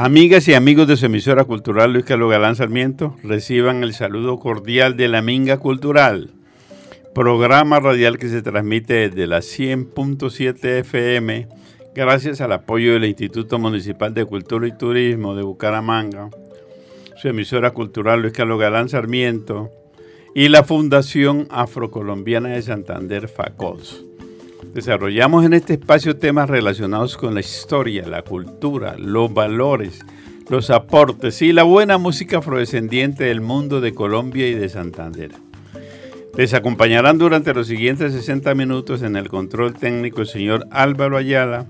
Amigas y amigos de su emisora cultural Luis Carlos Galán Sarmiento, reciban el saludo cordial de la Minga Cultural, programa radial que se transmite desde la 100.7 FM gracias al apoyo del Instituto Municipal de Cultura y Turismo de Bucaramanga, su emisora cultural Luis Carlos Galán Sarmiento y la Fundación Afrocolombiana de Santander FACOS. Desarrollamos en este espacio temas relacionados con la historia, la cultura, los valores, los aportes y la buena música afrodescendiente del mundo de Colombia y de Santander. Les acompañarán durante los siguientes 60 minutos en el control técnico el señor Álvaro Ayala,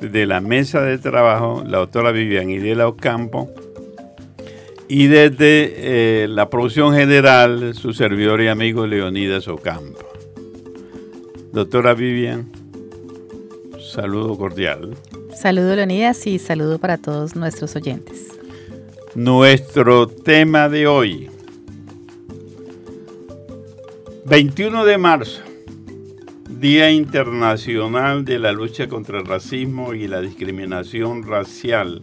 de la mesa de trabajo la doctora Vivian Idela Ocampo y desde eh, la producción general su servidor y amigo Leonidas Ocampo. Doctora Vivian, saludo cordial. Saludo Leonidas y saludo para todos nuestros oyentes. Nuestro tema de hoy, 21 de marzo, Día Internacional de la Lucha contra el Racismo y la Discriminación Racial,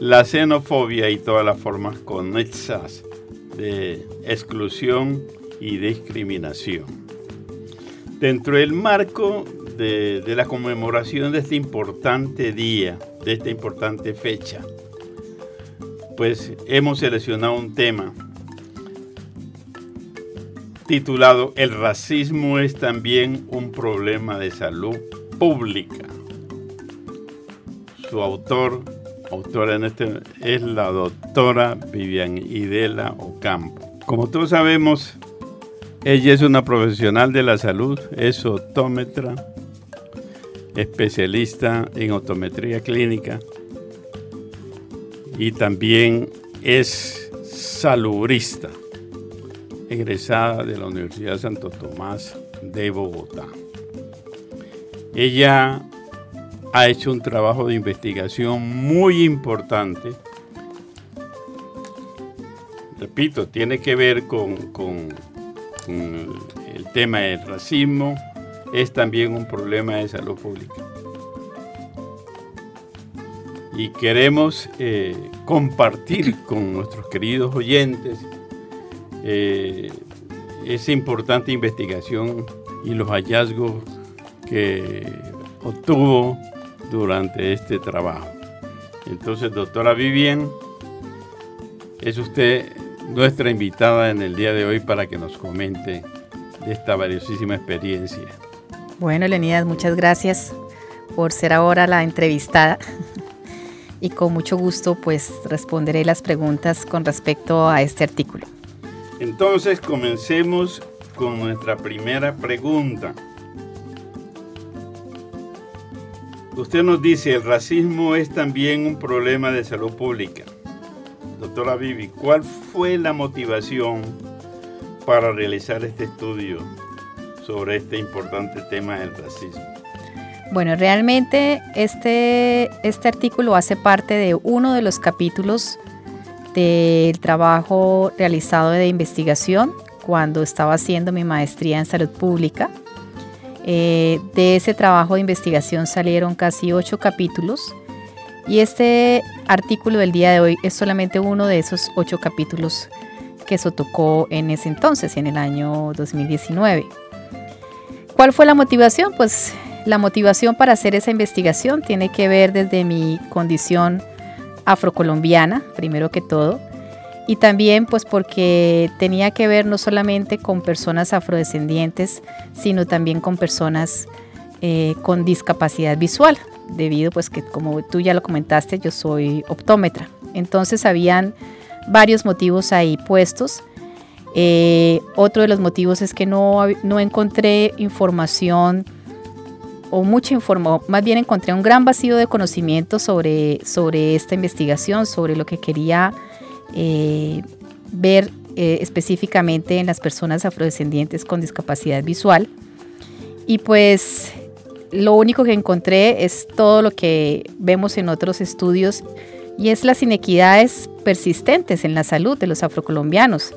la xenofobia y todas las formas conexas de exclusión y discriminación. Dentro del marco de, la conmemoración de este importante día, de esta importante fecha, pues hemos seleccionado un tema titulado El racismo es también un problema de salud pública. Su autor, autora en este, es la doctora Vivian Idela Ocampo. Como todos sabemos, ella es una profesional de la salud, es otómetra, especialista en otometría clínica y también es salubrista, egresada de la Universidad Santo Tomás de Bogotá. Ella ha hecho un trabajo de investigación muy importante. Repito, tiene que ver con, con el tema del racismo, es también un problema de salud pública. Y queremos eh, compartir con nuestros queridos oyentes eh, esa importante investigación y los hallazgos que obtuvo durante este trabajo. Entonces, doctora Vivian, es usted nuestra invitada en el día de hoy para que nos comente de esta valiosísima experiencia. Bueno, Leonidas, muchas gracias por ser ahora la entrevistada y con mucho gusto pues responderé las preguntas con respecto a este artículo. Entonces comencemos con nuestra primera pregunta. Usted nos dice, el racismo es también un problema de salud pública. Doctora Vivi, ¿cuál fue la motivación para realizar este estudio sobre este importante tema del racismo? Bueno, realmente este, este artículo hace parte de uno de los capítulos del trabajo realizado de investigación cuando estaba haciendo mi maestría en salud pública. Eh, de ese trabajo de investigación salieron casi ocho capítulos y este artículo del día de hoy es solamente uno de esos ocho capítulos que se tocó en ese entonces, en el año 2019. ¿Cuál fue la motivación? Pues la motivación para hacer esa investigación tiene que ver desde mi condición afrocolombiana, primero que todo, y también pues porque tenía que ver no solamente con personas afrodescendientes, sino también con personas eh, con discapacidad visual debido pues que como tú ya lo comentaste, yo soy optómetra. Entonces habían varios motivos ahí puestos. Eh, otro de los motivos es que no, no encontré información o mucha información, más bien encontré un gran vacío de conocimiento sobre, sobre esta investigación, sobre lo que quería eh, ver eh, específicamente en las personas afrodescendientes con discapacidad visual. Y pues lo único que encontré es todo lo que vemos en otros estudios y es las inequidades persistentes en la salud de los afrocolombianos.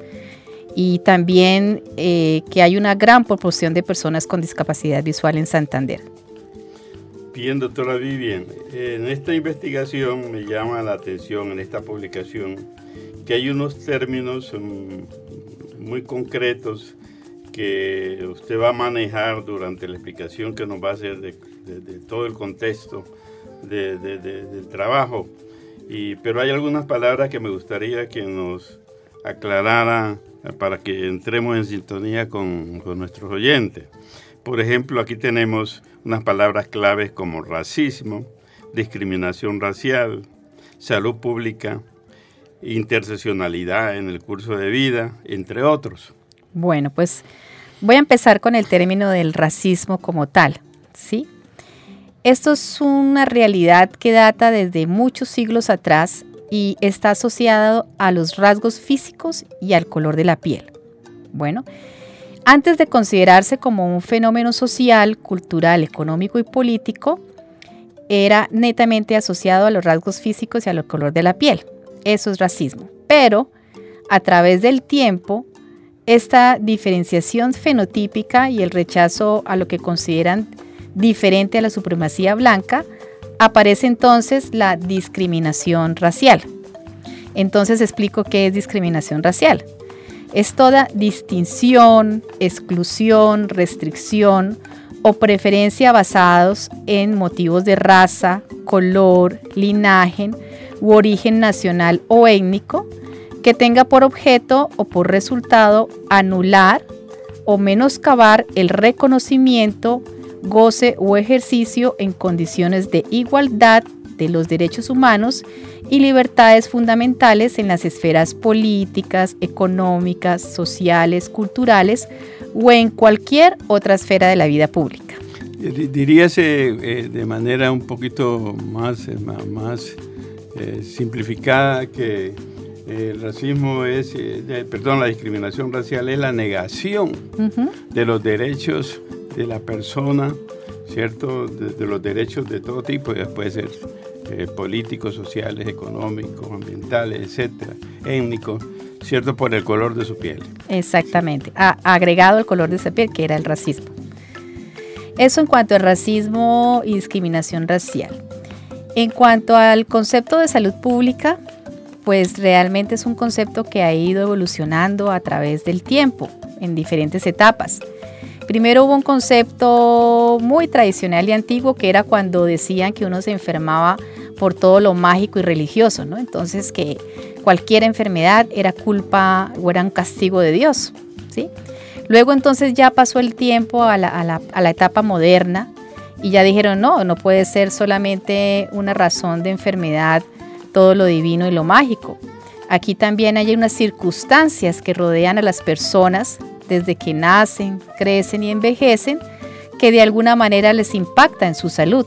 y también eh, que hay una gran proporción de personas con discapacidad visual en Santander. Bien, doctora Vivian, en esta investigación me llama la atención, en esta publicación, que hay unos términos mm, muy concretos que usted va a manejar durante la explicación que nos va a hacer de, todo el contexto del trabajo. Y, pero hay algunas palabras que me gustaría que nos aclarara para que entremos en sintonía con, nuestros oyentes. Por ejemplo, aquí tenemos unas palabras claves como racismo, discriminación racial, salud pública, interseccionalidad en el curso de vida, entre otros. Bueno, pues voy a empezar con el término del racismo como tal, ¿sí? Esto es una realidad que data desde muchos siglos atrás y está asociado a los rasgos físicos y al color de la piel. Bueno, antes de considerarse como un fenómeno social, cultural, económico y político, era netamente asociado a los rasgos físicos y al color de la piel. Eso es racismo. Pero a través del tiempo, esta diferenciación fenotípica y el rechazo a lo que consideran diferente a la supremacía blanca aparece entonces la discriminación racial. Entonces explico qué es discriminación racial. Es toda distinción, exclusión, restricción o preferencia basados en motivos de raza, color, linaje u origen nacional o étnico que tenga por objeto o por resultado anular o menoscabar el reconocimiento, goce o ejercicio en condiciones de igualdad de los derechos humanos y libertades fundamentales en las esferas políticas, económicas, sociales, culturales o en cualquier otra esfera de la vida pública. Diríase eh, de manera un poquito más, eh, más eh, simplificada que el racismo es, perdón, la discriminación racial es la negación de los derechos de la persona, ¿cierto? De, los derechos de todo tipo, puede ser eh, políticos, sociales, económicos, ambientales, etcétera, étnicos, ¿cierto? Por el color de su piel. Exactamente, ha agregado el color de su piel, que era el racismo. Eso en cuanto al racismo y discriminación racial. En cuanto al concepto de salud pública, pues realmente es un concepto que ha ido evolucionando a través del tiempo, en diferentes etapas. Primero hubo un concepto muy tradicional y antiguo que era cuando decían que uno se enfermaba por todo lo mágico y religioso, ¿no? Entonces que cualquier enfermedad era culpa o era un castigo de Dios, ¿sí? Luego entonces ya pasó el tiempo a la, a la etapa moderna y ya dijeron, no, no puede ser solamente una razón de enfermedad todo lo divino y lo mágico. Aquí también hay unas circunstancias que rodean a las personas desde que nacen, crecen y envejecen, que de alguna manera les impacta en su salud,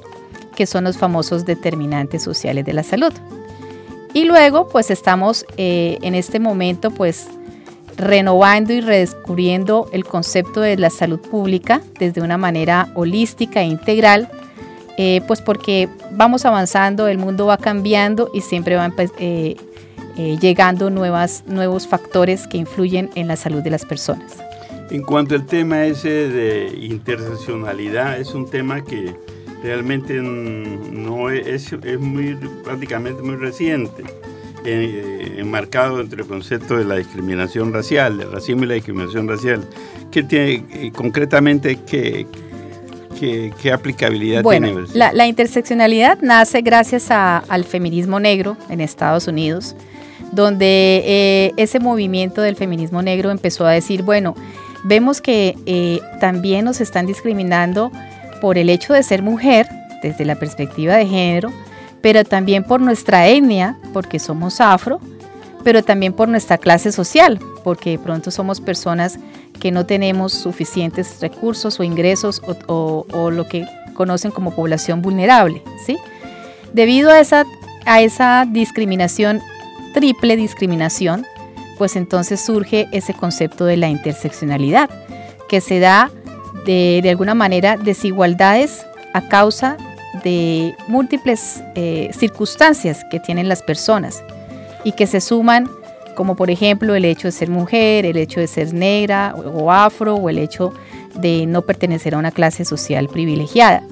que son los famosos determinantes sociales de la salud. Y luego, pues estamos eh, en este momento, pues renovando y redescubriendo el concepto de la salud pública desde una manera holística e integral, eh, pues porque vamos avanzando, el mundo va cambiando y siempre van eh, llegando nuevas, nuevos factores que influyen en la salud de las personas. En cuanto al tema ese de interseccionalidad, es un tema que realmente no es, es muy prácticamente muy reciente, eh, enmarcado entre el concepto de la discriminación racial, del racismo y la discriminación racial. ¿Qué tiene eh, concretamente qué, qué, aplicabilidad bueno, tiene? La, la interseccionalidad nace gracias al feminismo negro en Estados Unidos, donde eh, ese movimiento del feminismo negro empezó a decir, bueno, vemos que eh, también nos están discriminando por el hecho de ser mujer, desde la perspectiva de género, pero también por nuestra etnia, porque somos afro, pero también por nuestra clase social, porque de pronto somos personas que no tenemos suficientes recursos o ingresos o, lo que conocen como población vulnerable, ¿sí? Debido a esa, a esa discriminación, triple discriminación, pues entonces surge ese concepto de la interseccionalidad, que se da de, alguna manera desigualdades a causa de múltiples eh, circunstancias que tienen las personas y que se suman como por ejemplo el hecho de ser mujer, el hecho de ser negra o afro o el hecho de no pertenecer a una clase social privilegiada.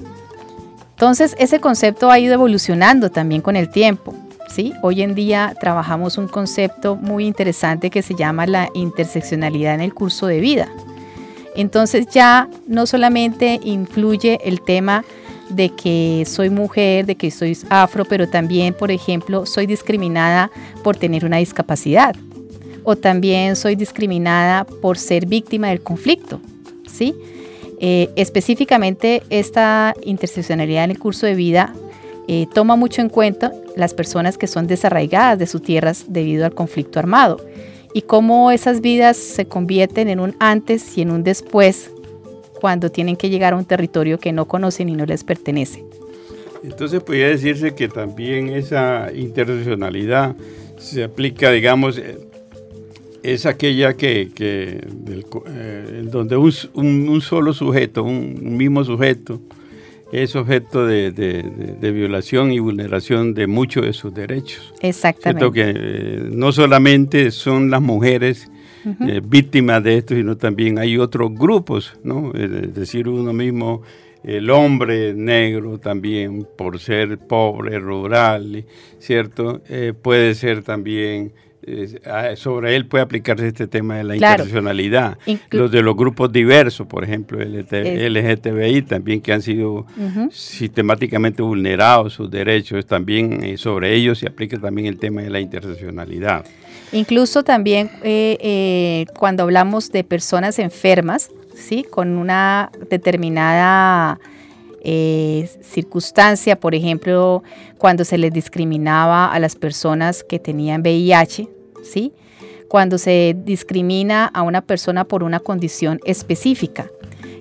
Entonces ese concepto ha ido evolucionando también con el tiempo. ¿Sí? Hoy en día trabajamos un concepto muy interesante que se llama la interseccionalidad en el curso de vida. Entonces ya no solamente influye el tema de que soy mujer, de que soy afro, pero también, por ejemplo, soy discriminada por tener una discapacidad o también soy discriminada por ser víctima del conflicto, ¿sí? Eh, específicamente esta interseccionalidad en el curso de vida eh, toma mucho en cuenta las personas que son desarraigadas de sus tierras debido al conflicto armado y cómo esas vidas se convierten en un antes y en un después cuando tienen que llegar a un territorio que no conocen y no les pertenece. Entonces podría decirse que también esa interseccionalidad se aplica, digamos, eh, es aquella que, que eh, donde un, un, solo sujeto, un, mismo sujeto, es objeto de, de, violación y vulneración de muchos de sus derechos. Exactamente. que eh, no solamente son las mujeres eh, víctimas de esto, sino también hay otros grupos, ¿no? Es decir, uno mismo, el hombre negro también, por ser pobre, rural, ¿cierto? Eh, puede ser también sobre él puede aplicarse este tema de la internacionalidad. los de los grupos diversos, por ejemplo, el LGTBI también, que han sido sistemáticamente vulnerados sus derechos, también eh, sobre ellos se aplica también el tema de la internacionalidad. Incluso también eh, eh, cuando hablamos de personas enfermas, ¿sí? con una determinada eh, circunstancia, por ejemplo, cuando se les discriminaba a las personas que tenían VIH, ¿sí? cuando se discrimina a una persona por una condición específica.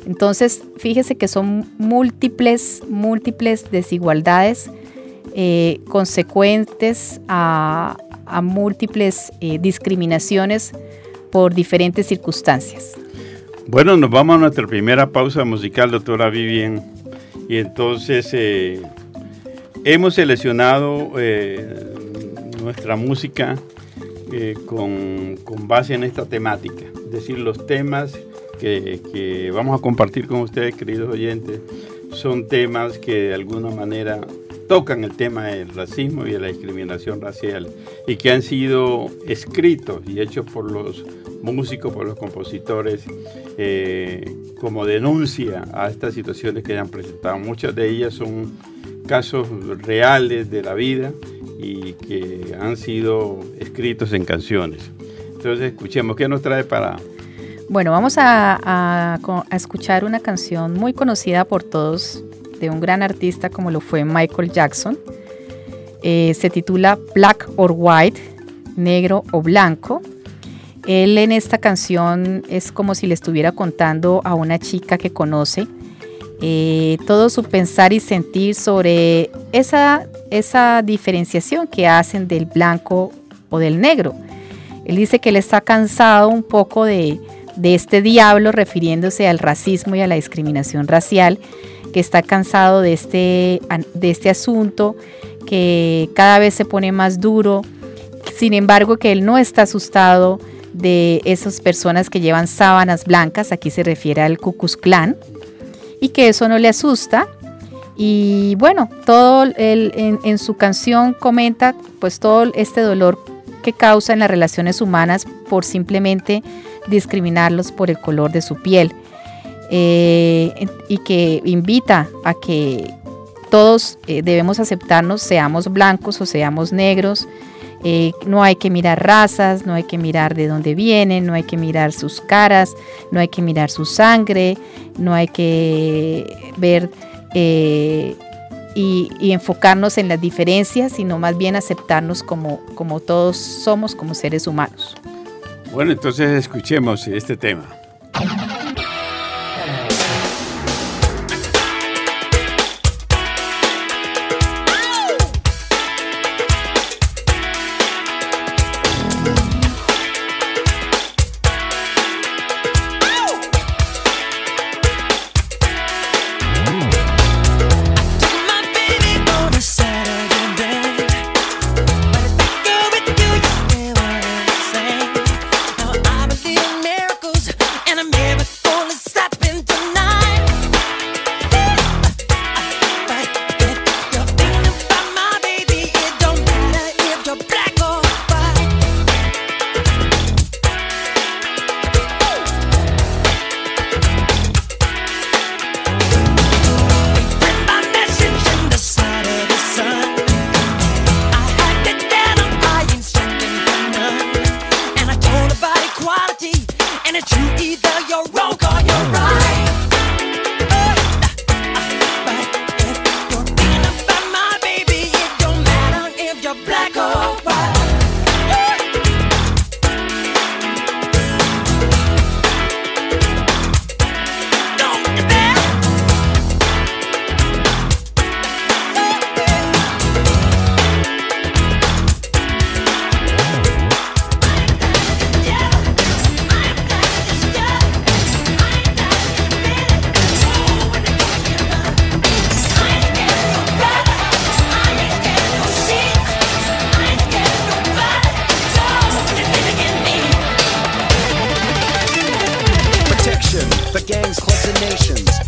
Entonces, fíjese que son múltiples, múltiples desigualdades consecuentes a, múltiples eh, discriminaciones por diferentes circunstancias. Bueno, nos vamos a nuestra primera pausa musical, doctora Vivian. Y entonces eh, hemos seleccionado eh, nuestra música con, base en esta temática, es decir, los temas que, vamos a compartir con ustedes, queridos oyentes, son temas que de alguna manera tocan el tema del racismo y de la discriminación racial y que han sido escritos y hechos por los músicos, por los compositores, eh, como denuncia a estas situaciones que se han presentado. Muchas de ellas son casos reales de la vida y que han sido escritos en canciones. Entonces escuchemos, ¿qué nos trae para... Bueno, vamos a, a escuchar una canción muy conocida por todos de un gran artista como lo fue Michael Jackson. Eh, se titula Black or White, negro o blanco. Él en esta canción es como si le estuviera contando a una chica que conoce eh, todo su pensar y sentir sobre esa, esa diferenciación que hacen del blanco o del negro. Él dice que él está cansado un poco de, de este diablo refiriéndose al racismo y a la discriminación racial que está cansado de este, de este asunto, que cada vez se pone más duro, sin embargo que él no está asustado de esas personas que llevan sábanas blancas, aquí se refiere al Ku Klux y que eso no le asusta. Y bueno, todo el, en, su canción comenta pues todo este dolor que causa en las relaciones humanas por simplemente discriminarlos por el color de su piel. Eh, y que invita a que todos eh, debemos aceptarnos, seamos blancos o seamos negros. Eh, no hay que mirar razas, no hay que mirar de dónde vienen, no hay que mirar sus caras, no hay que mirar su sangre, no hay que ver y, y, enfocarnos en las diferencias, sino más bien aceptarnos como, como todos somos como seres humanos. Bueno, entonces escuchemos este tema.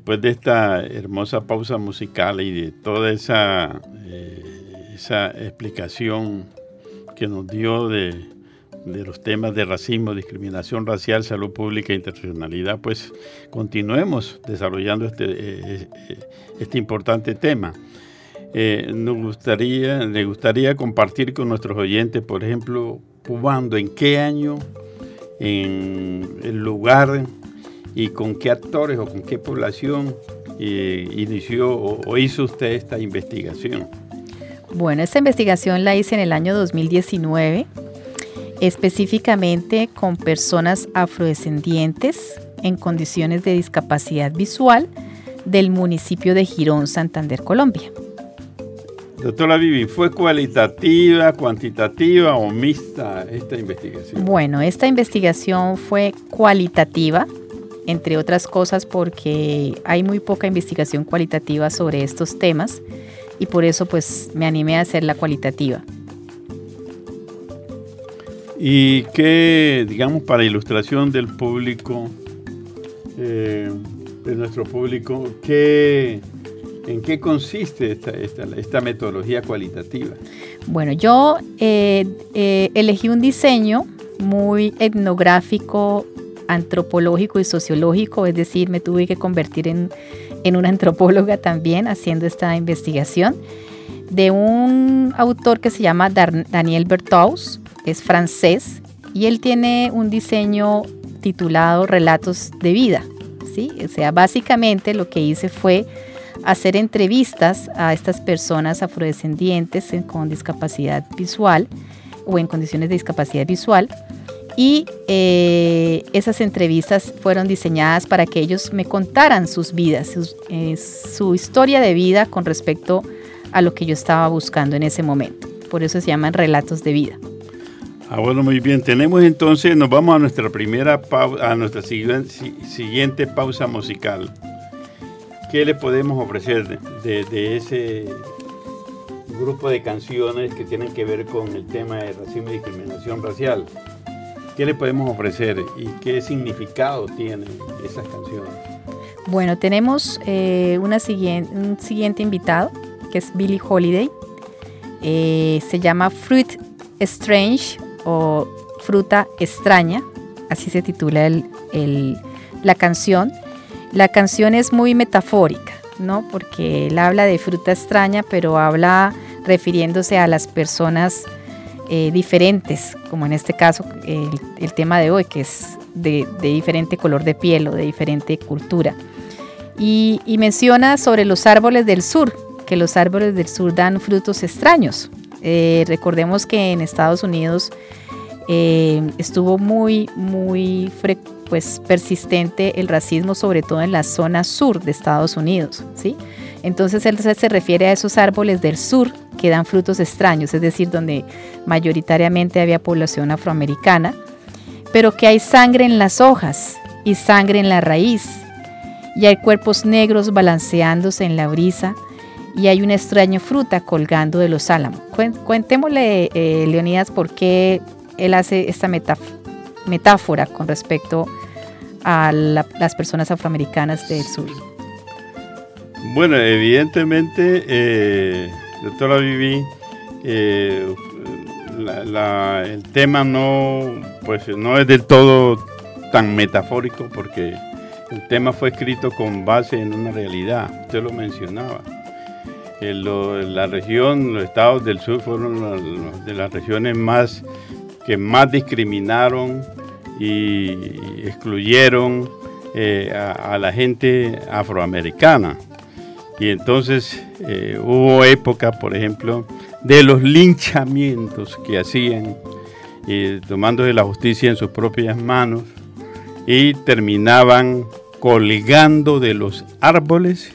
después de esta hermosa pausa musical y de toda esa, eh, esa explicación que nos dio de, los temas de racismo, discriminación racial, salud pública e internacionalidad, pues continuemos desarrollando este, eh, eh, este importante tema. nos gustaría, le gustaría compartir con nuestros oyentes, por ejemplo, cuándo, en qué año, en el lugar y con qué actores o con qué población eh, inició o, hizo usted esta investigación. Bueno, esta investigación la hice en el año 2019, específicamente con personas afrodescendientes en condiciones de discapacidad visual del municipio de Girón, Santander, Colombia. Doctora Vivi, ¿fue cualitativa, cuantitativa o mixta esta investigación? Bueno, esta investigación fue cualitativa, entre otras cosas porque hay muy poca investigación cualitativa sobre estos temas y por eso pues me animé a hacer la cualitativa. ¿Y qué, digamos, para ilustración del público, eh, de nuestro público, qué, en qué consiste esta, metodología cualitativa? Bueno, yo eh, eh, elegí un diseño muy etnográfico antropológico y sociológico, es decir, me tuve que convertir en, una antropóloga también haciendo esta investigación, de un autor que se llama Daniel Berthaus, es francés, y él tiene un diseño titulado Relatos de Vida. ¿sí? O sea, básicamente lo que hice fue hacer entrevistas a estas personas afrodescendientes con discapacidad visual o en condiciones de discapacidad visual y eh, esas entrevistas fueron diseñadas para que ellos me contaran sus vidas, eh, su historia de vida con respecto a lo que yo estaba buscando en ese momento. Por eso se llaman relatos de vida. Ah, bueno, muy bien. Tenemos entonces, nos vamos a nuestra primera a nuestra siguiente pausa musical. ¿Qué le podemos ofrecer de ese grupo de canciones que tienen que ver con el tema de racismo y discriminación racial? ¿Qué le podemos ofrecer y qué significado tienen esas canciones? Bueno, tenemos eh, una siguiente, un siguiente invitado, que es Billie Holiday. Eh, se llama Fruit Strange o Fruta Extraña, así se titula la canción. La canción es muy metafórica, ¿no? Porque él habla de fruta extraña, pero habla refiriéndose a las personas eh, diferentes, como en este caso el, tema de hoy, que es de, diferente color de piel o de diferente cultura. Y, menciona sobre los árboles del sur, que los árboles del sur dan frutos extraños. Eh, recordemos que en Estados Unidos eh, estuvo muy, muy pues, persistente el racismo, sobre todo en la zona sur de Estados Unidos. ¿sí? Entonces él se refiere a esos árboles del sur que dan frutos extraños, es decir, donde mayoritariamente había población afroamericana, pero que hay sangre en las hojas y sangre en la raíz, y hay cuerpos negros balanceándose en la brisa, y hay una extraña fruta colgando de los álamos. Cuen- Cuentémosle, eh, Leonidas, por qué él hace esta metáf- metáfora con respecto a la- las personas afroamericanas del sur. Bueno, evidentemente, eh, doctora Vivi, eh, el tema no, pues, no es del todo tan metafórico porque el tema fue escrito con base en una realidad, usted lo mencionaba. Eh, la región, los estados del sur fueron la- de las regiones más que más discriminaron y excluyeron eh, a la gente afroamericana. Y entonces eh, hubo época, por ejemplo, de los linchamientos que hacían, eh, tomándose la justicia en sus propias manos y terminaban colgando de los árboles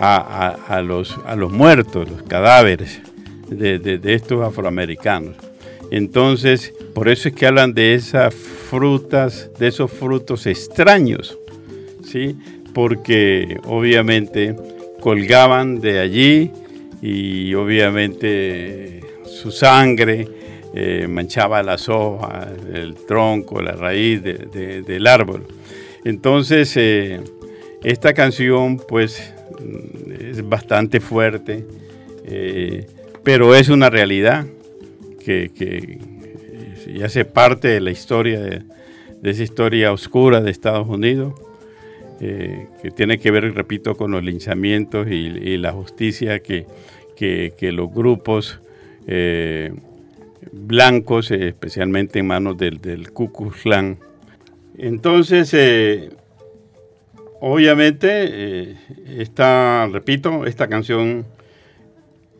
a los, a los muertos, los cadáveres de, de- de estos afroamericanos. Entonces, por eso es que hablan de esas frutas, de esos frutos extraños, ¿sí? Porque obviamente colgaban de allí y obviamente su sangre eh, manchaba las hojas, el tronco, la raíz de- de- del árbol. Entonces, eh, esta canción pues mm, es bastante fuerte, eh, pero es una realidad que, hace parte de la historia, de esa historia oscura de Estados Unidos, eh, que tiene que ver, repito, con los linchamientos y, la justicia que, que- los grupos eh, blancos, eh, especialmente en manos del, del Ku Klux Klan. Entonces, obviamente, esta, repito, esta canción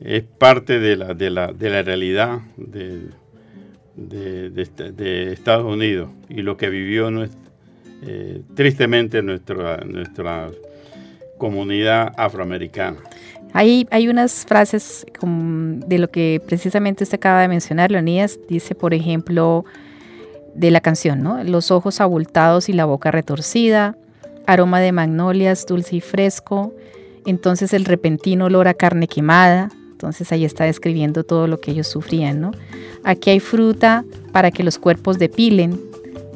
es parte de la, de la, de la realidad de, de- de esta- de Estados Unidos y lo que vivió nues- eh, tristemente nuestra, nuestra comunidad afroamericana. Hay, hay unas frases de lo que precisamente usted acaba de mencionar, Leonidas. Dice, por ejemplo, de la canción, ¿no? Los ojos abultados y la boca retorcida, aroma de magnolias dulce y fresco, entonces el repentino olor a carne quemada. Entonces ahí está describiendo todo lo que ellos sufrían, ¿no? Aquí hay fruta para que los cuerpos depilen,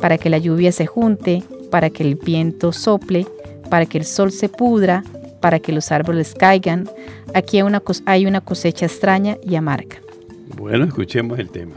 para que la lluvia se junte, para que el viento sople, para que el sol se pudra, para que los árboles caigan. Aquí hay una, cosecha extraña y amarga. Bueno, escuchemos el tema.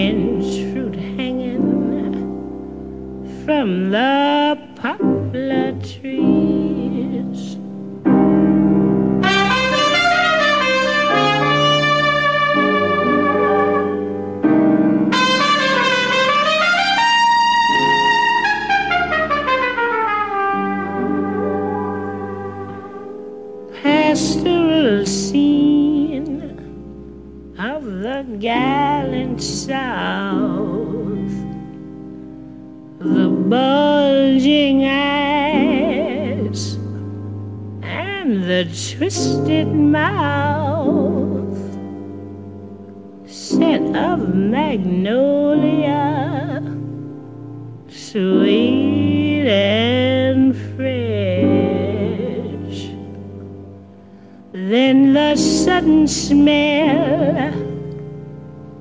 from the poplar trees. Smell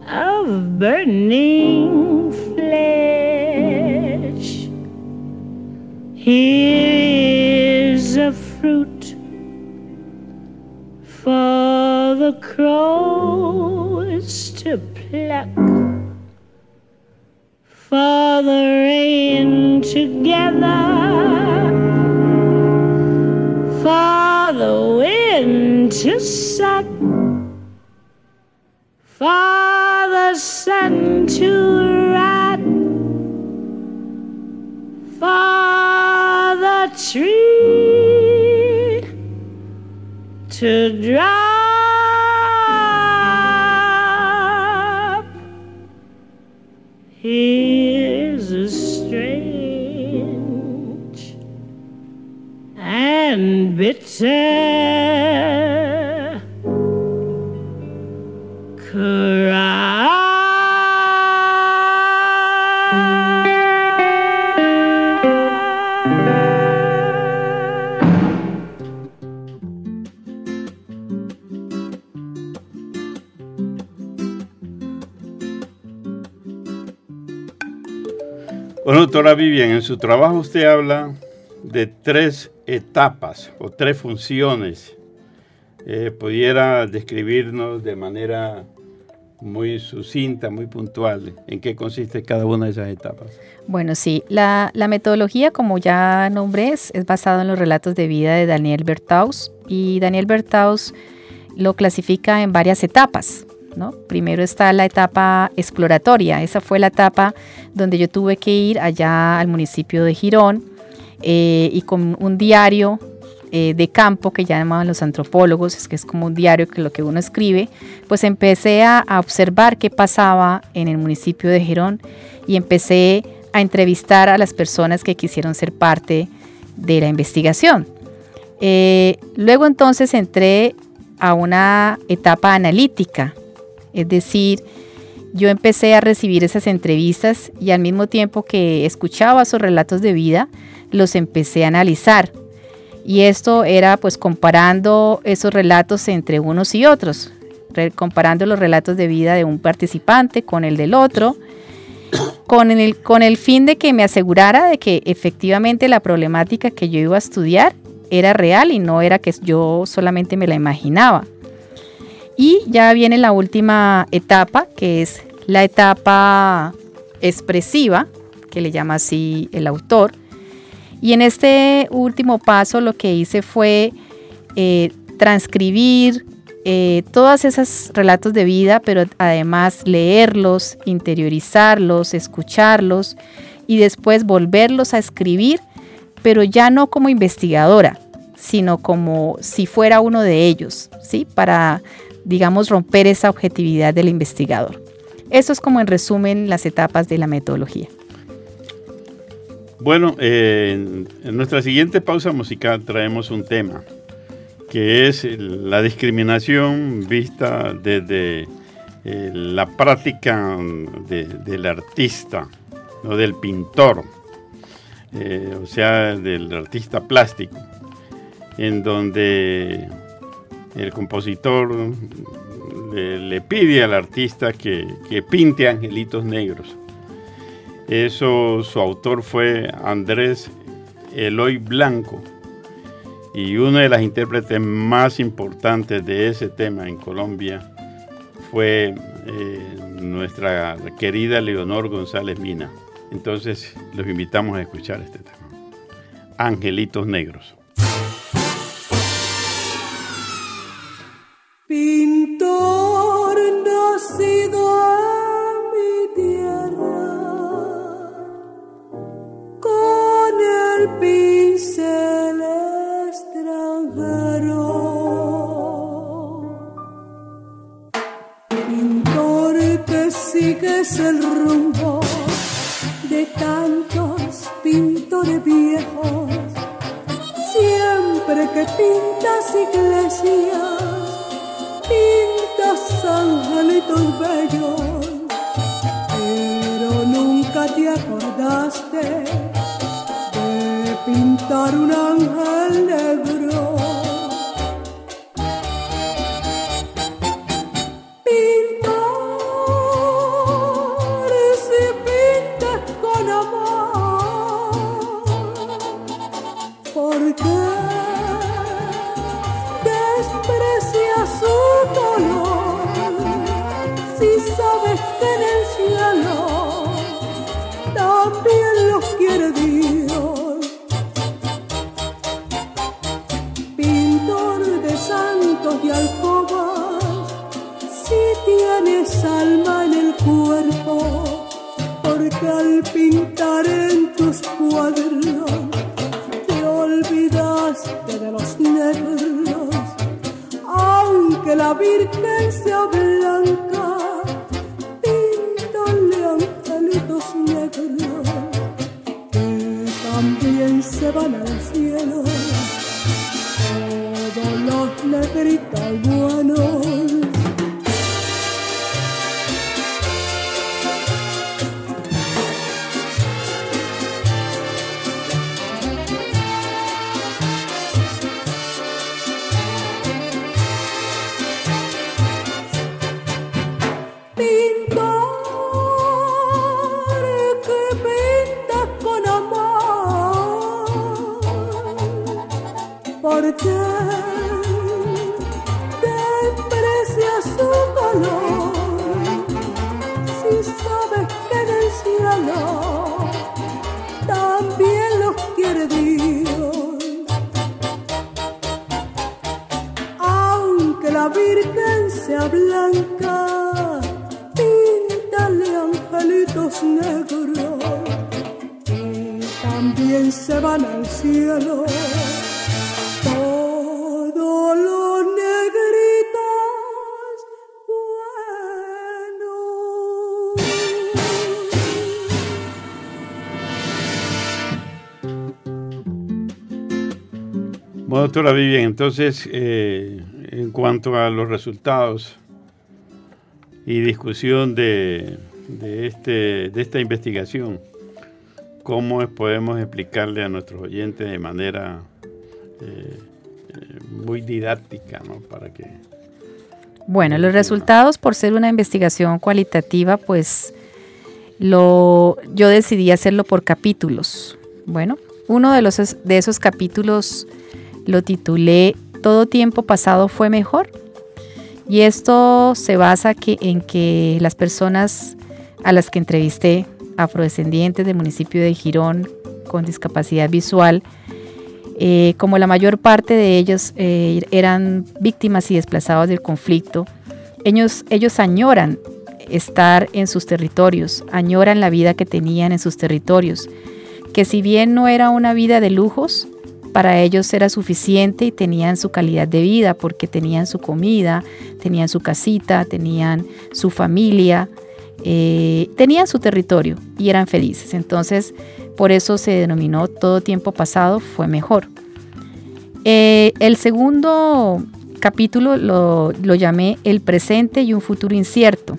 of burning flesh. Here is a fruit for the crow to pluck. For the rain together, tree to drop. Here's a strange and bitter doctora Vivian, en su trabajo usted habla de tres etapas o tres funciones. Eh, ¿Pudiera describirnos de manera muy sucinta, muy puntual, en qué consiste cada una de esas etapas? Bueno, sí, la, metodología, como ya nombré, es, es basada en los relatos de vida de Daniel Berthaus y Daniel Berthaus lo clasifica en varias etapas. ¿No? Primero está la etapa exploratoria, esa fue la etapa donde yo tuve que ir allá al municipio de Girón eh, y con un diario eh, de campo que llamaban los antropólogos, es que es como un diario que lo que uno escribe, pues empecé a, observar qué pasaba en el municipio de Girón y empecé a entrevistar a las personas que quisieron ser parte de la investigación. Eh, luego entonces entré a una etapa analítica, es decir, yo empecé a recibir esas entrevistas y al mismo tiempo que escuchaba sus relatos de vida, los empecé a analizar. Y esto era pues comparando esos relatos entre unos y otros, comparando los relatos de vida de un participante con el del otro, con el, con el fin de que me asegurara de que efectivamente la problemática que yo iba a estudiar era real y no era que yo solamente me la imaginaba. Y ya viene la última etapa, que es la etapa expresiva, que le llama así el autor. Y en este último paso lo que hice fue eh, transcribir eh, todos esos relatos de vida, pero además leerlos, interiorizarlos, escucharlos y después volverlos a escribir, pero ya no como investigadora, sino como si fuera uno de ellos, ¿sí? Para, digamos, romper esa objetividad del investigador. Eso es como en resumen las etapas de la metodología. Bueno, eh, en, nuestra siguiente pausa musical traemos un tema que es la discriminación vista desde eh, la práctica de- del artista, no del pintor, eh, o sea, del artista plástico, en donde el compositor le, pide al artista que, que pinte angelitos negros. Eso, su autor fue Andrés Eloy Blanco. Y una de las intérpretes más importantes de ese tema en Colombia fue eh, nuestra querida Leonor González Mina. Entonces los invitamos a escuchar este tema. Angelitos Negros. Pintor nacido en mi tierra, con el pincel extranjero. Pintor que sigues el rumbo de tantos pintores viejos, siempre que pintas iglesias pintas angelitos bellos, pero nunca te acordaste de pintar un ángel doctora Vivian, entonces, eh, en cuanto a los resultados y discusión de, de este, de esta investigación, ¿cómo podemos explicarle a nuestros oyentes de manera eh, eh, muy didáctica, ¿no? Para que... Bueno, los resultados, por ser una investigación cualitativa, pues lo, yo decidí hacerlo por capítulos. Bueno, uno de, los, de esos capítulos lo titulé Todo tiempo pasado fue mejor. Y esto se basa que, en que las personas a las que entrevisté, afrodescendientes del municipio de Girón con discapacidad visual, eh, como la mayor parte de ellos eh, eran víctimas y desplazados del conflicto, ellos, ellos añoran estar en sus territorios, añoran la vida que tenían en sus territorios, que si bien no era una vida de lujos, para ellos era suficiente y tenían su calidad de vida porque tenían su comida, tenían su casita, tenían su familia, eh, tenían su territorio y eran felices. Entonces, por eso se denominó todo tiempo pasado fue mejor. Eh, el segundo capítulo lo, lo llamé El presente y un futuro incierto.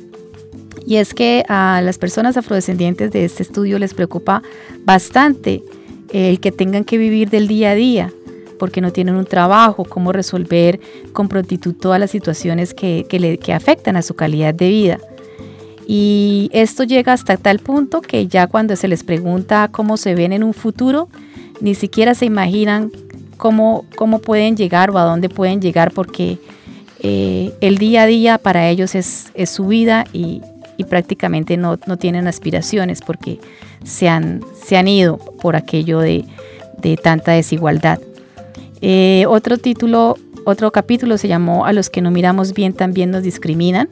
Y es que a las personas afrodescendientes de este estudio les preocupa bastante el que tengan que vivir del día a día, porque no tienen un trabajo, cómo resolver con prontitud todas las situaciones que, que le- que afectan a su calidad de vida. Y esto llega hasta tal punto que ya cuando se les pregunta cómo se ven en un futuro, ni siquiera se imaginan cómo, cómo pueden llegar o a dónde pueden llegar porque eh, el día a día para ellos es, es su vida y, y prácticamente no, no tienen aspiraciones porque se han, se han ido por aquello de, de tanta desigualdad. Eh, otro título, otro capítulo se llamó A los que no miramos bien también nos discriminan.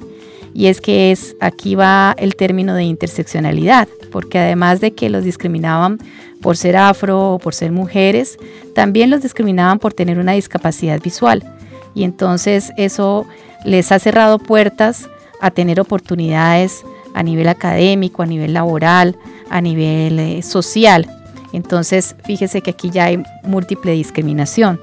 Y es que es, aquí va el término de interseccionalidad, porque además de que los discriminaban por ser afro o por ser mujeres, también los discriminaban por tener una discapacidad visual. Y entonces eso les ha cerrado puertas a tener oportunidades a nivel académico, a nivel laboral, a nivel eh, social. Entonces, fíjese que aquí ya hay múltiple discriminación.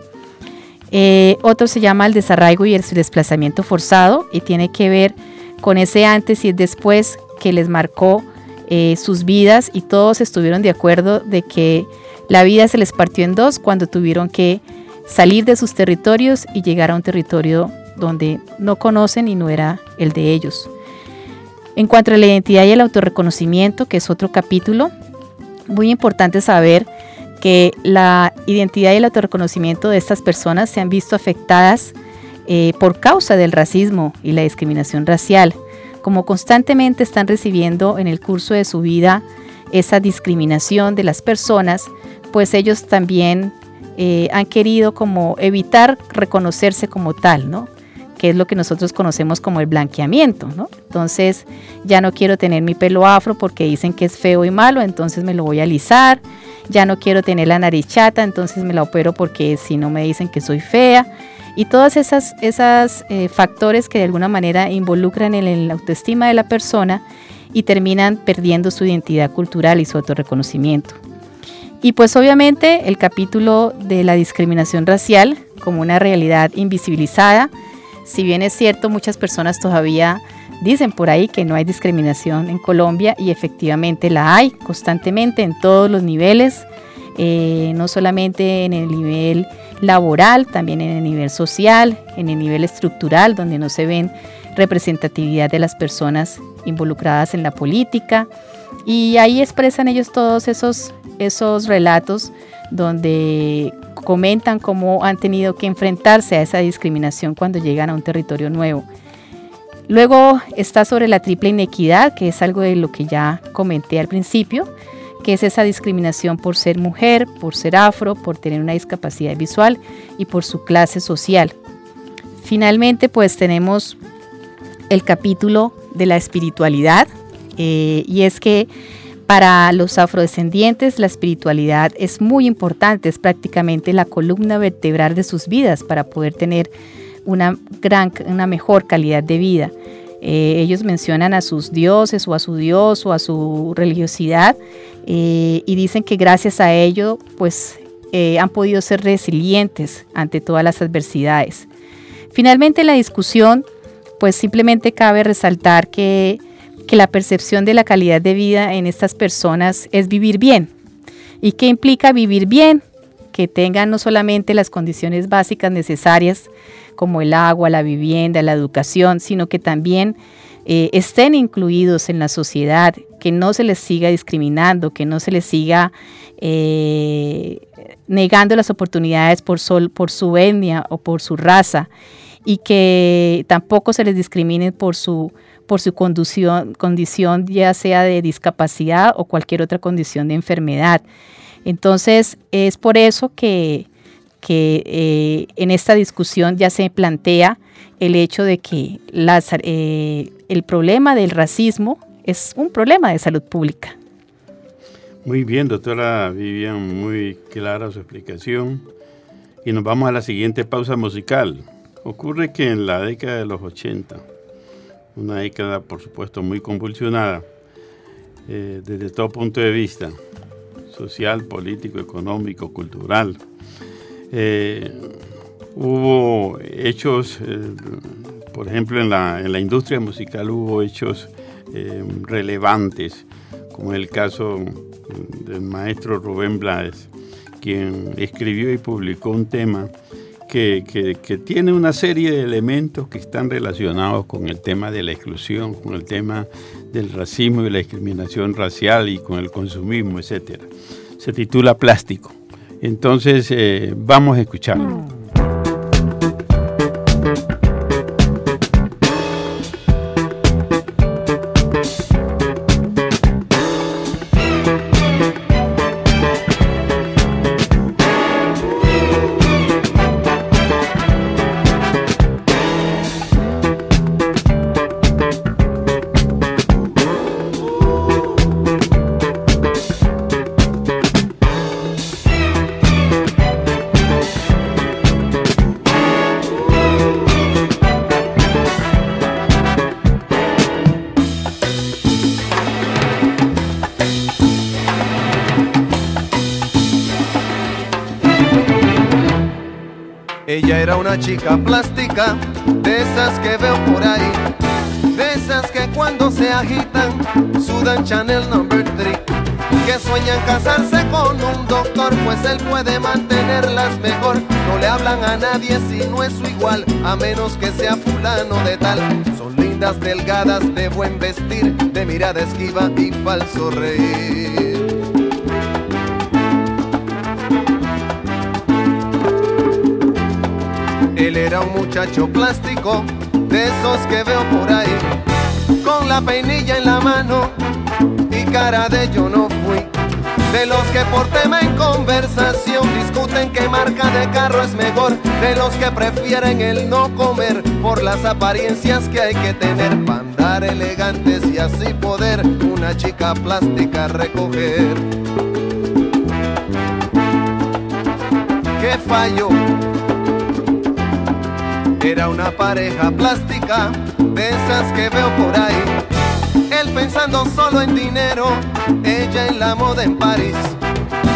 Eh, otro se llama el desarraigo y el desplazamiento forzado y tiene que ver con ese antes y después que les marcó eh, sus vidas y todos estuvieron de acuerdo de que la vida se les partió en dos cuando tuvieron que salir de sus territorios y llegar a un territorio donde no conocen y no era el de ellos. En cuanto a la identidad y el autorreconocimiento, que es otro capítulo, muy importante saber que la identidad y el autorreconocimiento de estas personas se han visto afectadas eh, por causa del racismo y la discriminación racial, como constantemente están recibiendo en el curso de su vida esa discriminación de las personas, pues ellos también eh, han querido como evitar reconocerse como tal, ¿no? Que es lo que nosotros conocemos como el blanqueamiento, ¿no? Entonces, ya no quiero tener mi pelo afro porque dicen que es feo y malo, entonces me lo voy a alisar. Ya no quiero tener la nariz chata, entonces me la opero porque si no me dicen que soy fea. Y todos esos esas, eh, factores que de alguna manera involucran en la autoestima de la persona y terminan perdiendo su identidad cultural y su autorreconocimiento. Y pues obviamente el capítulo de la discriminación racial como una realidad invisibilizada, si bien es cierto, muchas personas todavía dicen por ahí que no hay discriminación en Colombia y efectivamente la hay constantemente en todos los niveles, eh, no solamente en el nivel laboral, también en el nivel social, en el nivel estructural, donde no se ven representatividad de las personas involucradas en la política. Y ahí expresan ellos todos esos, esos relatos donde comentan cómo han tenido que enfrentarse a esa discriminación cuando llegan a un territorio nuevo. Luego está sobre la triple inequidad, que es algo de lo que ya comenté al principio, que es esa discriminación por ser mujer, por ser afro, por tener una discapacidad visual y por su clase social. Finalmente, pues tenemos el capítulo de la espiritualidad, eh, y es que para los afrodescendientes la espiritualidad es muy importante, es prácticamente la columna vertebral de sus vidas para poder tener una, gran, una mejor calidad de vida. Eh, ellos mencionan a sus dioses o a su dios o a su religiosidad eh, y dicen que gracias a ello pues eh, han podido ser resilientes ante todas las adversidades. Finalmente en la discusión pues simplemente cabe resaltar que que la percepción de la calidad de vida en estas personas es vivir bien. ¿Y qué implica vivir bien? Que tengan no solamente las condiciones básicas necesarias como el agua, la vivienda, la educación, sino que también eh, estén incluidos en la sociedad, que no se les siga discriminando, que no se les siga eh, negando las oportunidades por, sol, por su etnia o por su raza y que tampoco se les discrimine por su por su condición, condición ya sea de discapacidad o cualquier otra condición de enfermedad. Entonces, es por eso que, eh, en esta discusión ya se plantea el hecho de que eh, el problema del racismo es un problema de salud pública. Muy bien, doctora Vivian, muy clara su explicación. Y nos vamos a la siguiente pausa musical. Ocurre que en la década de los 80, una década por supuesto muy convulsionada eh, desde todo punto de vista, social, político, económico, cultural. Eh, hubo hechos, eh, por ejemplo, en la, en la, industria musical hubo hechos relevantes, como el caso del maestro Rubén Blades, quien escribió y publicó un tema que, tiene una serie de elementos que están relacionados con el tema de la exclusión, con el tema del racismo y la discriminación racial y con el consumismo, etc. Se titula Plástico. Entonces, eh, vamos a escucharlo. Pues él puede mantenerlas mejor, no le hablan a nadie si no es su igual, a menos que sea fulano de tal, son lindas, delgadas, de buen vestir, de mirada esquiva y falso reír. Él era un muchacho plástico, de esos que veo por ahí, con la peinilla en la mano y cara de yo no. De los que por tema en conversación discuten qué marca de carro es mejor. De los que prefieren el no comer por las apariencias que hay que tener para andar elegantes y así poder una chica plástica recoger. ¿Qué fallo? Era una pareja plástica de esas que veo por ahí. Pensando solo en dinero, ella en la moda en París.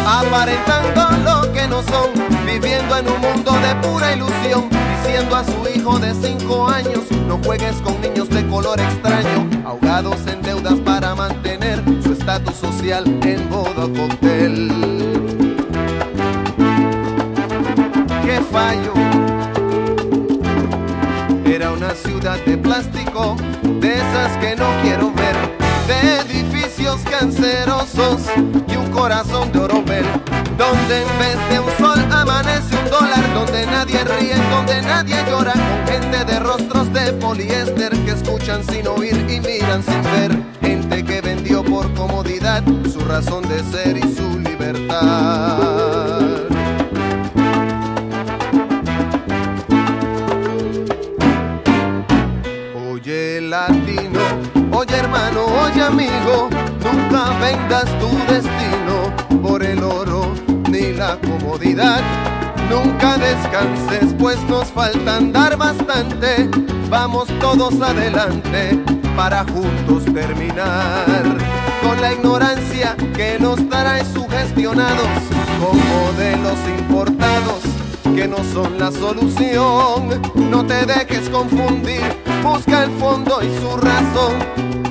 Aparentando lo que no son, viviendo en un mundo de pura ilusión. Diciendo a su hijo de 5 años, no juegues con niños de color extraño. Ahogados en deudas para mantener su estatus social en modo cóctel. ¿Qué fallo? Era una ciudad de plástico, de esas que no quiero ver, de edificios cancerosos y un corazón de oropel, donde en vez de un sol amanece un dólar, donde nadie ríe, donde nadie llora, con gente de rostros de poliéster que escuchan sin oír y miran sin ver, gente que vendió por comodidad su razón de ser y su libertad. Oye amigo, nunca vendas tu destino por el oro ni la comodidad. Nunca descanses, pues nos falta andar bastante. Vamos todos adelante para juntos terminar con la ignorancia que nos trae sugestionados con modelos importados que no son la solución. No te dejes confundir, busca el fondo y su razón.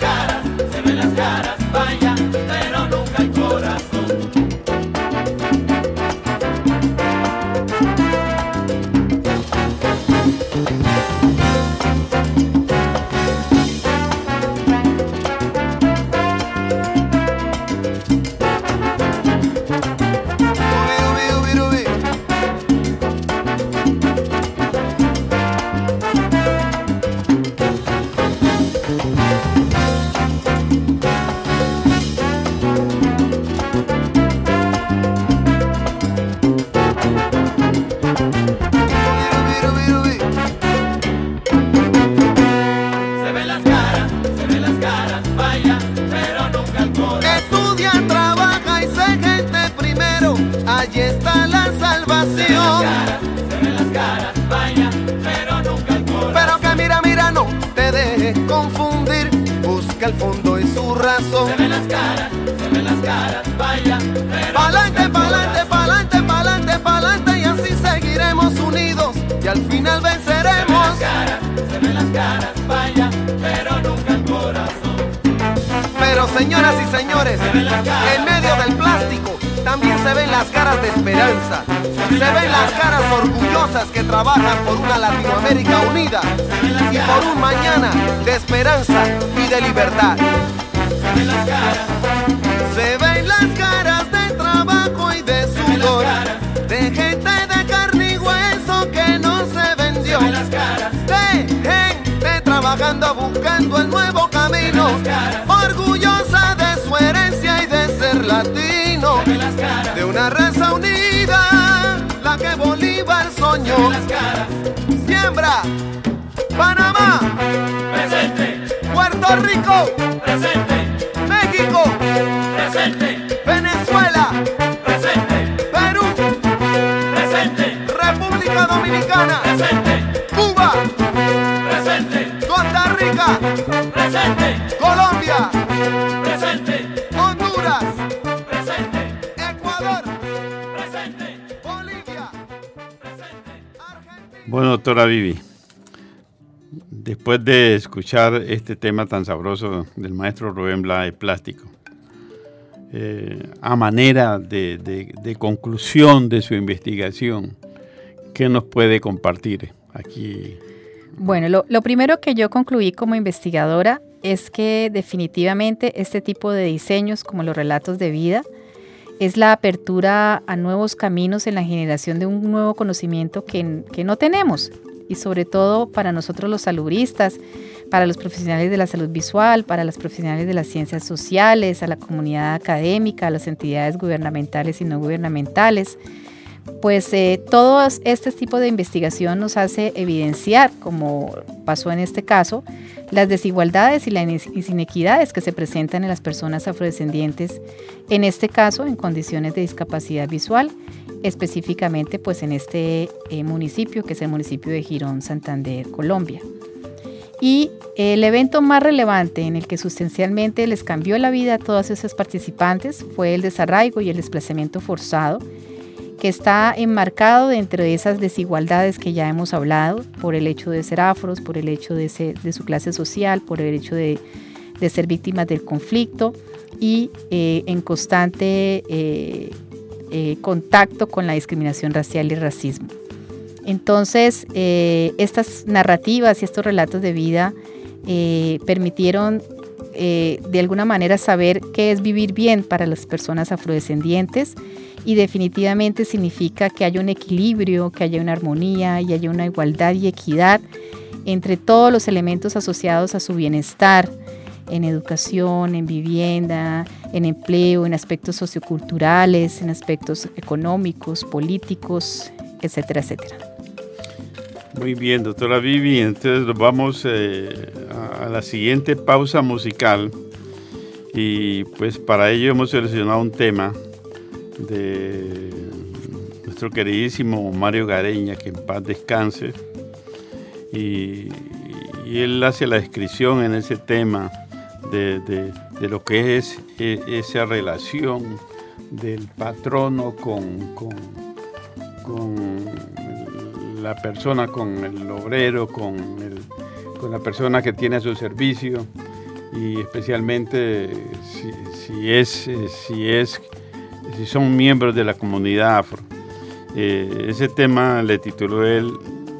Pero señoras y señores, en medio del plástico también se ven las caras de esperanza. Se ven las caras orgullosas que trabajan por una Latinoamérica unida y por un mañana de esperanza y de libertad. Se ven las caras trabajando buscando el nuevo camino. Orgullosa de su herencia y de ser latino. De una raza unida La que Bolívar soñó. Siembra Panamá. Puerto Rico. México. Venezuela. Perú. República Dominicana. Cuba Bueno, doctora Vivi, después de escuchar este tema tan sabroso del maestro Rubén Blades, plástico, eh, a manera de, de- de conclusión de su investigación, ¿qué nos puede compartir aquí? Bueno, lo primero que yo concluí como investigadora es que definitivamente este tipo de diseños, como los relatos de vida, es la apertura a nuevos caminos en la generación de un nuevo conocimiento que, que no tenemos. Y sobre todo para nosotros los saludistas, para los profesionales de la salud visual, para los profesionales de las ciencias sociales, a la comunidad académica, a las entidades gubernamentales y no gubernamentales, pues eh, todo este tipo de investigación nos hace evidenciar, como pasó en este caso, las desigualdades y las inequidades que se presentan en las personas afrodescendientes, en este caso en condiciones de discapacidad visual, específicamente pues en este eh, municipio que es el municipio de Girón, Santander, Colombia. Y el evento más relevante en el que sustancialmente les cambió la vida a todos esos participantes fue el desarraigo y el desplazamiento forzado, que está enmarcado dentro de esas desigualdades que ya hemos hablado, por el hecho de ser afros, por el hecho de, ser, de su clase social, por el hecho de, ser víctimas del conflicto y eh, en constante eh, eh, contacto con la discriminación racial y racismo. Entonces, estas narrativas y estos relatos de vida permitieron eh, de alguna manera saber qué es vivir bien para las personas afrodescendientes y definitivamente significa que haya un equilibrio, que haya una armonía y haya una igualdad y equidad entre todos los elementos asociados a su bienestar en educación, en vivienda, en empleo, en aspectos socioculturales, en aspectos económicos, políticos, etcétera, etcétera. Muy bien, doctora Vivi. Entonces nos vamos eh, a, la siguiente pausa musical. Y pues para ello hemos seleccionado un tema de nuestro queridísimo Mario Gareña, que en paz descanse. Y, él hace la descripción en ese tema de lo que es e- esa relación del patrono con, con, con la persona, con el obrero, con, el- con la persona que tiene a su servicio y especialmente si, es, eh, si es si son miembros de la comunidad afro. Eh, ese tema le tituló él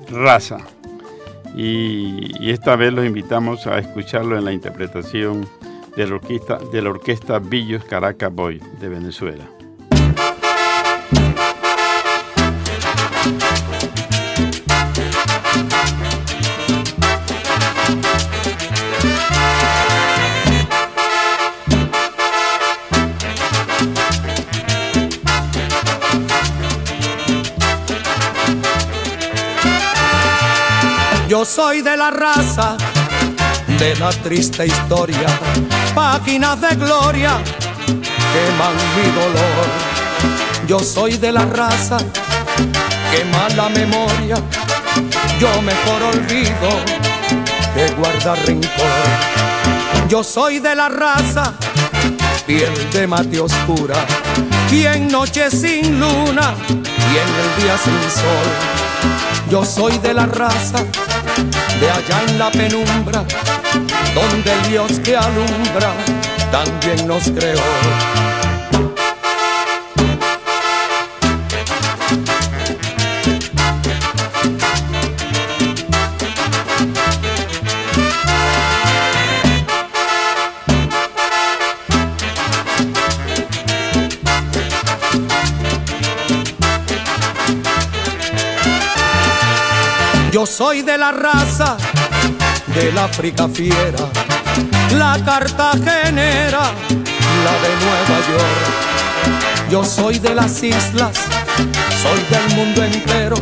Raza y, y esta vez los invitamos a escucharlo en la interpretación de la orquesta, de la orquesta Villos Caracas Boy de Venezuela. Soy de la raza de la triste historia, páginas de gloria queman mi dolor. Yo soy de la raza que mala memoria, yo mejor olvido que guarda rencor. Yo soy de la raza, piel de mate oscura, y en noche sin luna y en el día sin sol. Yo soy de la raza de allá en la penumbra, donde el Dios que alumbra también nos creó. Yo soy de la raza del África fiera, la cartagenera, la de Nueva York. Yo soy de las islas, soy del mundo entero,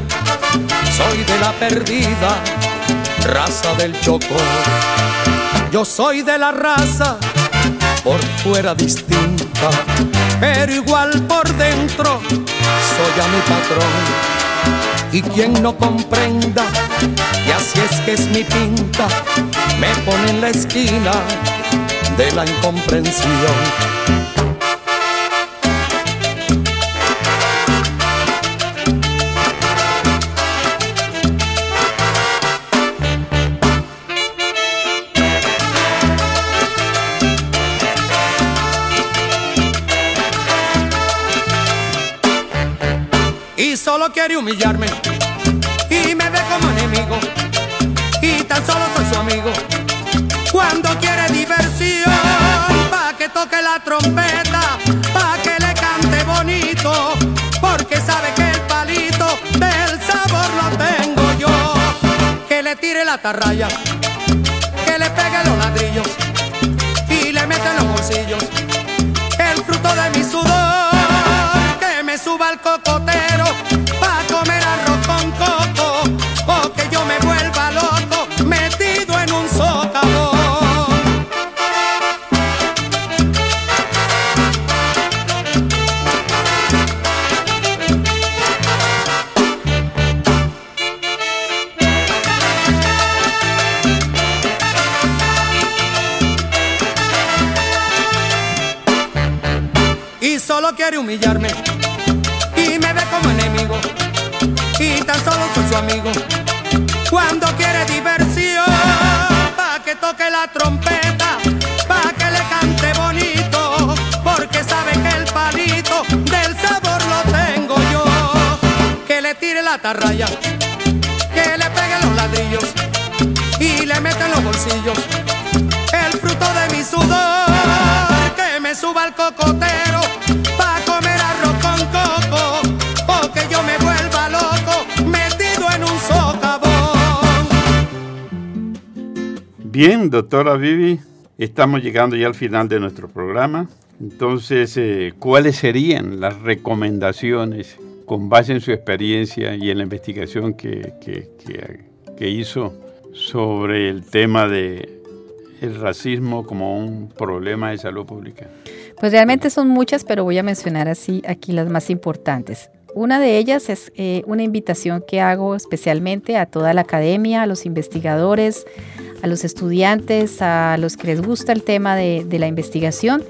soy de la perdida, raza del Chocó. Yo soy de la raza por fuera distinta, pero igual por dentro soy a mi patrón. Y quien no comprenda que así es que es mi pinta, me pone en la esquina de la incomprensión. Solo quiere humillarme y me ve como enemigo y tan solo soy su amigo. Cuando quiere diversión, pa' que toque la trompeta, pa' que le cante bonito, porque sabe que el palito del sabor lo tengo yo. Que le tire la tarraya, que le pegue los ladrillos y le mete en los bolsillos el fruto de mi sudor, que me suba al cocotero solo quiere humillarme y me ve como enemigo y tan solo soy su amigo. Cuando quiere diversión pa que toque la trompeta pa que le cante bonito porque sabe que el palito del sabor lo tengo yo. Que le tire la tarraya que le pegue los ladrillos y le mete en los bolsillos el fruto de mi sudor. Que me suba al cocotero Bien, doctora Vivi, estamos llegando ya al final de nuestro programa. Entonces, eh, ¿cuáles serían las recomendaciones con base en su experiencia y en la investigación que, que- hizo sobre el tema de el racismo como un problema de salud pública? Pues realmente son muchas, pero voy a mencionar así aquí las más importantes. Una de ellas es eh, una invitación que hago especialmente a toda la academia, a los investigadores, a los estudiantes, a los que les gusta el tema de, la investigación,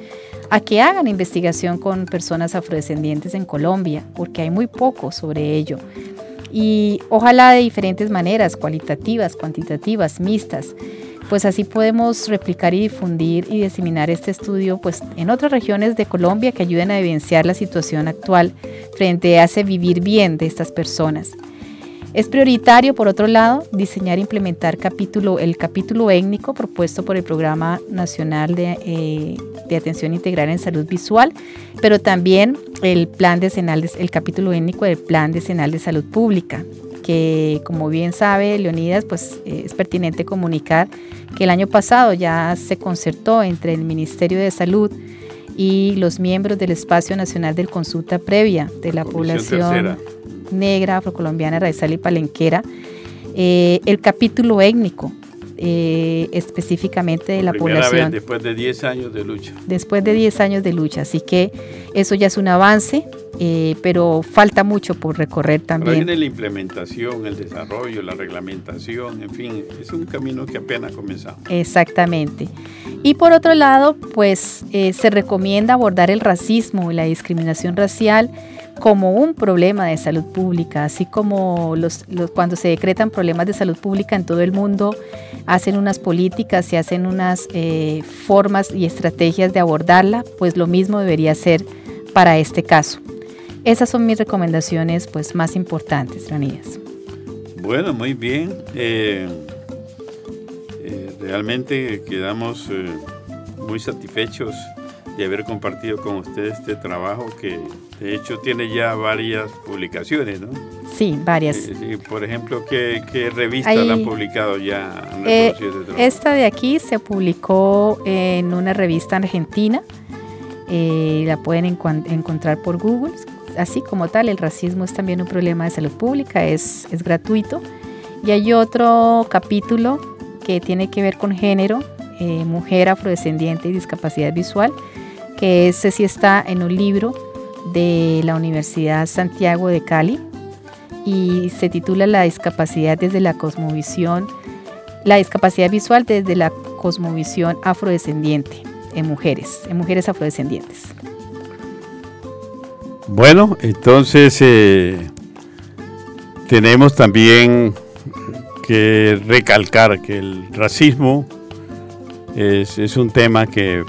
a que hagan investigación con personas afrodescendientes en Colombia, porque hay muy poco sobre ello. Y ojalá de diferentes maneras, cualitativas, cuantitativas, mixtas pues así podemos replicar y difundir y diseminar este estudio pues en otras regiones de Colombia que ayuden a evidenciar la situación actual frente a ese vivir bien de estas personas. Es prioritario, por otro lado, diseñar e implementar capítulo, el capítulo étnico propuesto por el Programa Nacional de, eh, de Atención Integral en Salud Visual, pero también el, plan decenal de- el capítulo étnico del Plan Decenal de Salud Pública, que como bien sabe Leonidas, pues eh, es pertinente comunicar que el año pasado ya se concertó entre el Ministerio de Salud y los miembros del Espacio Nacional de Consulta Previa de la Comisión población tercera. Negra, afrocolombiana, raizal y palenquera, eh, el capítulo étnico, eh, específicamente de la Primera población vez después de 10 años de lucha. después de 10 años de lucha. Así que eso ya es un avance, eh, pero falta mucho por recorrer también. viene la implementación, el desarrollo, la reglamentación, en fin, es un camino que apenas comenzamos. Exactamente. Y por otro lado, pues eh, se recomienda abordar el racismo y la discriminación racial como un problema de salud pública, así como los, los- cuando se decretan problemas de salud pública en todo el mundo, hacen unas políticas y hacen unas eh, formas y estrategias de abordarla, pues lo mismo debería ser para este caso. Esas son mis recomendaciones pues más importantes, Leonidas. Bueno, muy bien. Eh, eh, realmente quedamos muy satisfechos de haber compartido con ustedes este trabajo que de hecho tiene ya varias publicaciones, ¿no? Sí, varias. Eh, sí, por ejemplo, ¿qué, qué revistas Hay- la han publicado ya? han Eh, esta de aquí se publicó en una revista argentina. eh, la pueden encontrar por Google. Así como tal, el racismo es también un problema de salud pública, es, es gratuito. Y hay otro capítulo que tiene que ver con género, eh, mujer afrodescendiente y discapacidad visual, que ese sí está en un libro de la Universidad Santiago de Cali y se titula La discapacidad desde la cosmovisión la discapacidad visual desde la cosmovisión afrodescendiente en mujeres, en mujeres afrodescendientes. Bueno, entonces eh, tenemos también que recalcar que el racismo es, es un tema que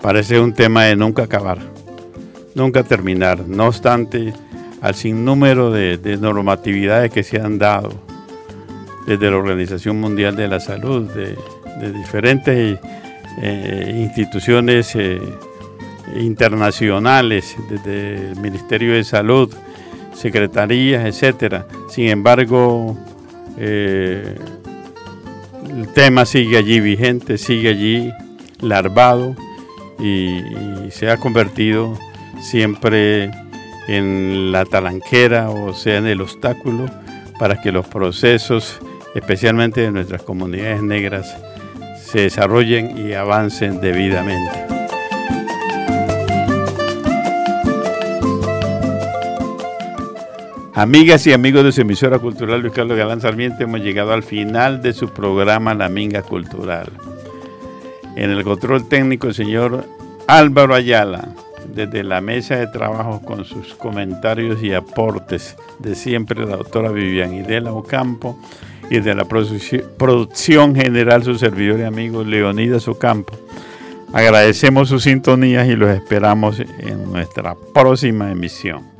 parece un tema de nunca acabar, nunca terminar. No obstante, al sinnúmero de, de normatividades que se han dado desde la Organización Mundial de la Salud, de, diferentes eh, instituciones eh, internacionales, desde el Ministerio de Salud, secretarías, etcétera. Sin embargo, eh, el tema sigue allí vigente, sigue allí larvado y se ha convertido siempre en la talanquera o sea en el obstáculo para que los procesos, especialmente de nuestras comunidades negras, se desarrollen y avancen debidamente. Amigas y amigos de su emisora cultural Luis Carlos Galán Sarmiento, hemos llegado al final de su programa La Minga Cultural. En el control técnico el señor Álvaro Ayala, desde la mesa de trabajo con sus comentarios y aportes de siempre la doctora Vivian Idela Ocampo y de la producción general su servidor y amigo Leonidas Ocampo. Agradecemos sus sintonías y los esperamos en nuestra próxima emisión.